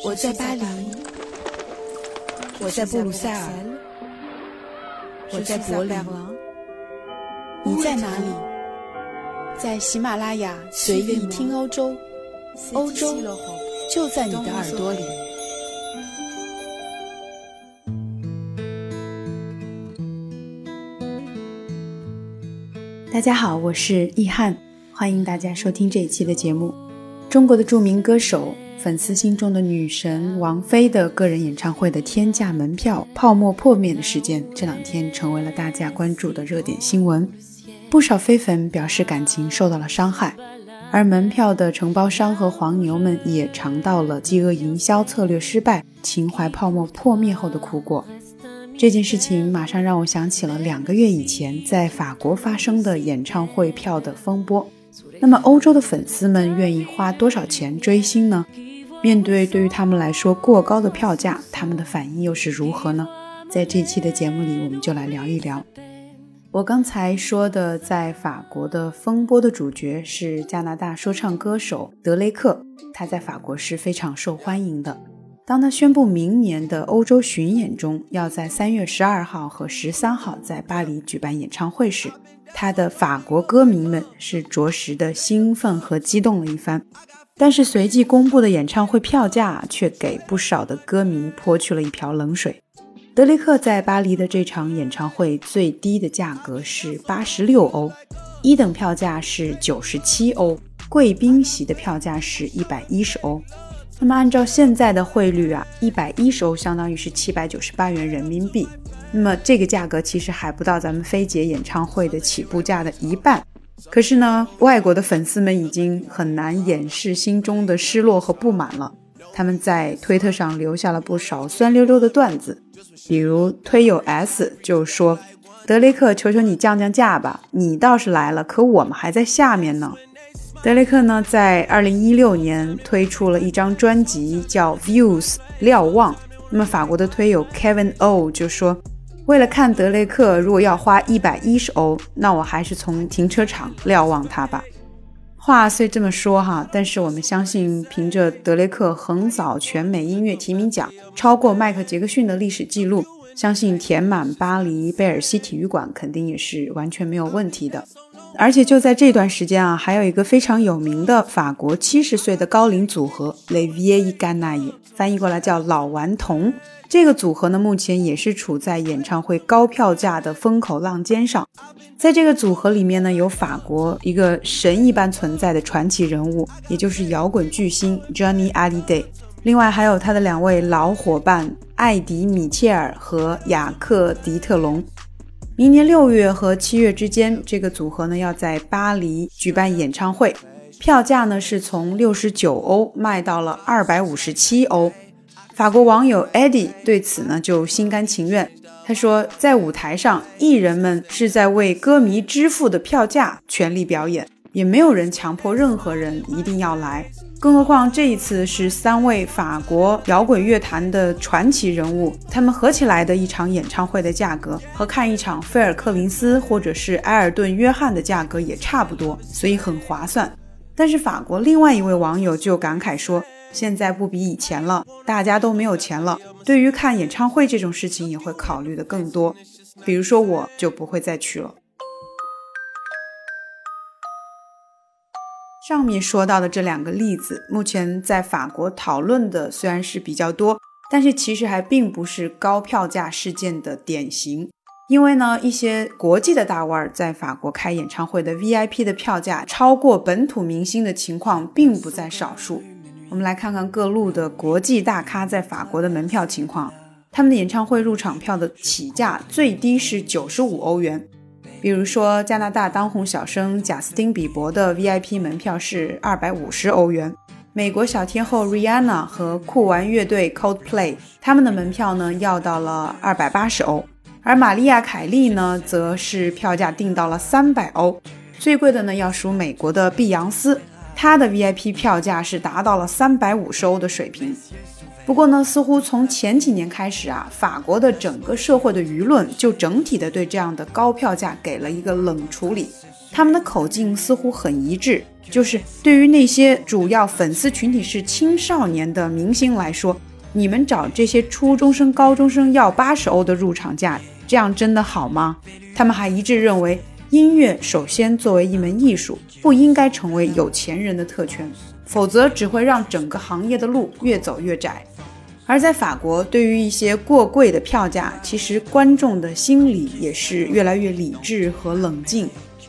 我在巴黎，我在布鲁塞尔，我在柏林，你在哪里？在喜马拉雅随意听欧洲，欧洲就在你的耳朵里。大家好，我是易翰，欢迎大家收听这一期的节目。中国的著名歌手。粉丝心中的女神王菲的个人演唱会的天价门票泡沫破灭的事件，这两天成为了大家关注的热点新闻。不少飞粉表示感情受到了伤害，而门票的承包商和黄牛们也尝到了饥饿营销策略失败、情怀泡沫破灭后的苦果。这件事情马上让我想起了两个月以前在法国发生的演唱会票的风波。那么，欧洲的粉丝们愿意花多少钱追星呢？面对对于他们来说过高的票价，他们的反应又是如何呢？在这期的节目里，我们就来聊一聊。我刚才说的在法国的风波的主角是加拿大说唱歌手德雷克，他在法国是非常受欢迎的。当他宣布明年的欧洲巡演中要在三月十二号和十三号在巴黎举办演唱会时，他的法国歌迷们是着实的兴奋和激动了一番。但是随即公布的演唱会票价却给不少的歌迷泼去了一瓢冷水。德雷克在巴黎的这场演唱会最低的价格是八十六欧，一等票价是九十七欧，贵宾席的票价是一百一十欧。那么按照现在的汇率啊，一百一十欧相当于是七百九十八元人民币。那么这个价格其实还不到咱们菲姐演唱会的起步价的一半。可是呢，外国的粉丝们已经很难掩饰心中的失落和不满了。他们在推特上留下了不少酸溜溜的段子，比如推友 S 就说：“德雷克，求求你降降价吧，你倒是来了，可我们还在下面呢。”德雷克呢，在二零一六年推出了一张专辑叫《Views》瞭望。那么法国的推友 Kevin O 就说。为了看德雷克，如果要花一百一十欧，那我还是从停车场瞭望他吧。话虽这么说哈，但是我们相信，凭着德雷克横扫全美音乐提名奖，超过迈克杰克逊的历史记录，相信填满巴黎贝尔西体育馆肯定也是完全没有问题的。而且就在这段时间啊，还有一个非常有名的法国七十岁的高龄组合 Les Vieilles g a n a i 翻译过来叫老顽童。这个组合呢，目前也是处在演唱会高票价的风口浪尖上。在这个组合里面呢，有法国一个神一般存在的传奇人物，也就是摇滚巨星 Johnny Hallyday。另外还有他的两位老伙伴艾迪·米切尔和雅克·迪特龙。明年六月和七月之间，这个组合呢要在巴黎举办演唱会，票价呢是从六十九欧卖到了二百五十七欧。法国网友 Eddie 对此呢就心甘情愿。他说，在舞台上，艺人们是在为歌迷支付的票价全力表演，也没有人强迫任何人一定要来。更何况这一次是三位法国摇滚乐坛的传奇人物，他们合起来的一场演唱会的价格，和看一场菲尔克林斯或者是埃尔顿约翰的价格也差不多，所以很划算。但是法国另外一位网友就感慨说。现在不比以前了，大家都没有钱了。对于看演唱会这种事情，也会考虑的更多。比如说，我就不会再去了。上面说到的这两个例子，目前在法国讨论的虽然是比较多，但是其实还并不是高票价事件的典型。因为呢，一些国际的大腕在法国开演唱会的 VIP 的票价超过本土明星的情况，并不在少数。我们来看看各路的国际大咖在法国的门票情况。他们的演唱会入场票的起价最低是九十五欧元。比如说，加拿大当红小生贾斯汀·比伯的 VIP 门票是二百五十欧元。美国小天后 Rihanna 和酷玩乐队 Coldplay 他们的门票呢要到了二百八十欧。而玛丽亚·凯莉呢，则是票价定到了三百欧。最贵的呢要数美国的碧昂斯。她的 VIP 票价是达到了三百五十欧的水平。不过呢，似乎从前几年开始啊，法国的整个社会的舆论就整体的对这样的高票价给了一个冷处理。他们的口径似乎很一致，就是对于那些主要粉丝群体是青少年的明星来说，你们找这些初中生、高中生要八十欧的入场价，这样真的好吗？他们还一致认为，音乐首先作为一门艺术，不应该成为有钱人的特权，否则只会让整个行业的路越走越窄。而在法国，对于一些过贵的票价，其实观众的心理也是越来越理智和冷静。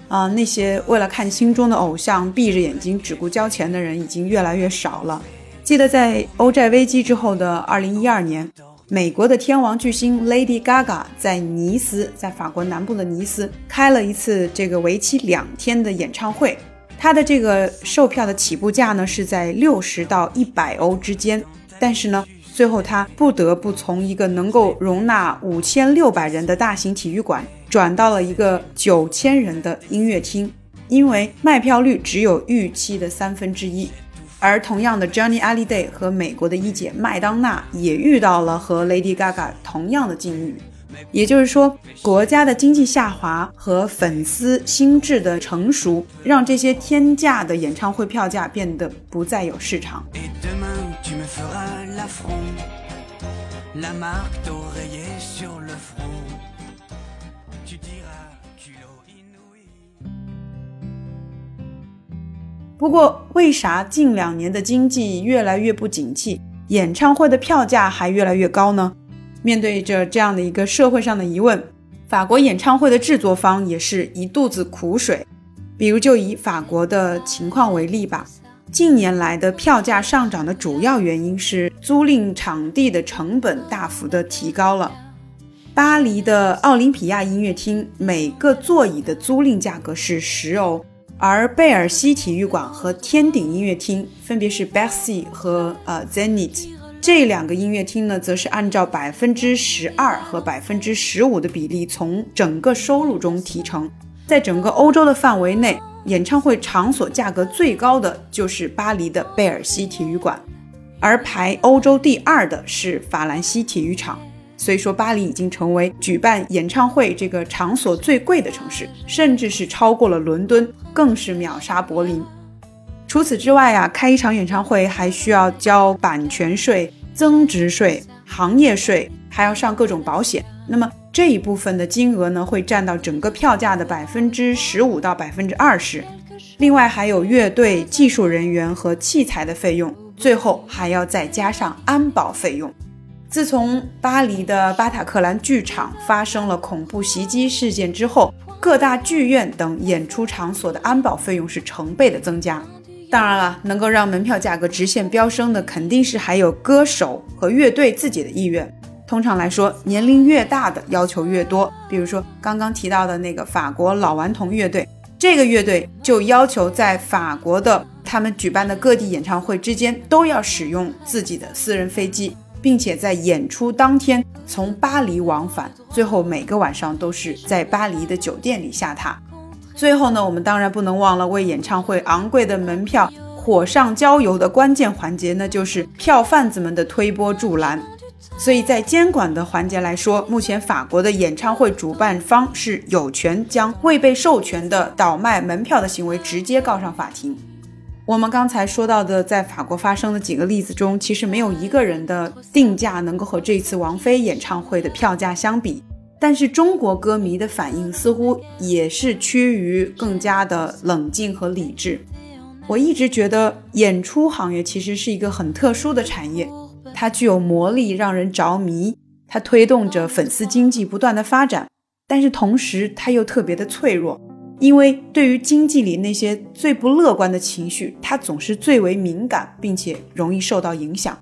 啊，那些为了看心中的偶像闭着眼睛只顾交钱的人已经越来越少了。记得在欧债危机之后的2012年，美国的天王巨星 Lady Gaga 在尼斯，在法国南部的尼斯开了一次这个为期两天的演唱会。她的这个售票的起步价呢是在六十到一百欧之间，但是呢。最后，他不得不从一个能够容纳五千六百人的大型体育馆，转到了一个九千人的音乐厅，因为卖票率只有预期的三分之一。而同样的，Johnny Hallyday 和美国的一姐麦当娜也遇到了和 Lady Gaga 同样的境遇。也就是说，国家的经济下滑和粉丝心智的成熟，让这些天价的演唱会票价变得不再有市场。不过，为啥近两年的经济越来越不景气，演唱会的票价还越来越高呢？面对着这样的一个社会上的疑问，法国演唱会的制作方也是一肚子苦水。比如，就以法国的情况为例吧。近年来的票价上涨的主要原因是租赁场地的成本大幅的提高了。巴黎的奥林匹亚音乐厅每个座椅的租赁价格是十欧，而贝尔西体育馆和天顶音乐厅分别是 Bercy 和呃 Zenith 这两个音乐厅呢，则是按照百分之十二和百分之十五的比例从整个收入中提成，在整个欧洲的范围内。演唱会场所价格最高的就是巴黎的贝尔西体育馆，而排欧洲第二的是法兰西体育场。所以说，巴黎已经成为举办演唱会这个场所最贵的城市，甚至是超过了伦敦，更是秒杀柏林。除此之外啊，开一场演唱会还需要交版权税、增值税、行业税，还要上各种保险。那么这一部分的金额呢，会占到整个票价的百分之十五到百分之二十。另外还有乐队、技术人员和器材的费用，最后还要再加上安保费用。自从巴黎的巴塔克兰剧场发生了恐怖袭击事件之后，各大剧院等演出场所的安保费用是成倍的增加。当然了，能够让门票价格直线飙升的，肯定是还有歌手和乐队自己的意愿。通常来说，年龄越大的要求越多。比如说刚刚提到的那个法国老顽童乐队，这个乐队就要求在法国的他们举办的各地演唱会之间都要使用自己的私人飞机，并且在演出当天从巴黎往返，最后每个晚上都是在巴黎的酒店里下榻。最后呢，我们当然不能忘了为演唱会昂贵的门票火上浇油的关键环节，那就是票贩子们的推波助澜。所以在监管的环节来说，目前法国的演唱会主办方是有权将未被授权的倒卖门票的行为直接告上法庭。我们刚才说到的在法国发生的几个例子中，其实没有一个人的定价能够和这次王菲演唱会的票价相比。但是中国歌迷的反应似乎也是趋于更加的冷静和理智。我一直觉得演出行业其实是一个很特殊的产业。它具有魔力，让人着迷。它推动着粉丝经济不断的发展，但是同时它又特别的脆弱，因为对于经济里那些最不乐观的情绪，它总是最为敏感，并且容易受到影响。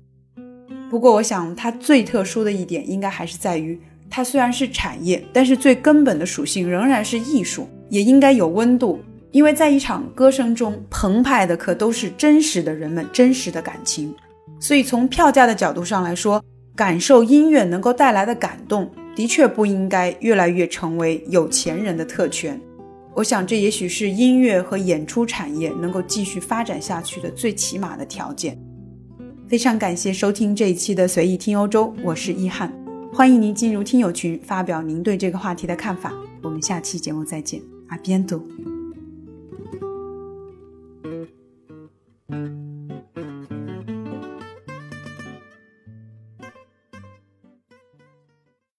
不过，我想它最特殊的一点，应该还是在于，它虽然是产业，但是最根本的属性仍然是艺术，也应该有温度。因为在一场歌声中，澎湃的可都是真实的人们真实的感情。所以，从票价的角度上来说，感受音乐能够带来的感动，的确不应该越来越成为有钱人的特权。我想，这也许是音乐和演出产业能够继续发展下去的最起码的条件。非常感谢收听这一期的随意听欧洲，我是一翰，欢迎您进入听友群，发表您对这个话题的看法。我们下期节目再见，阿边度。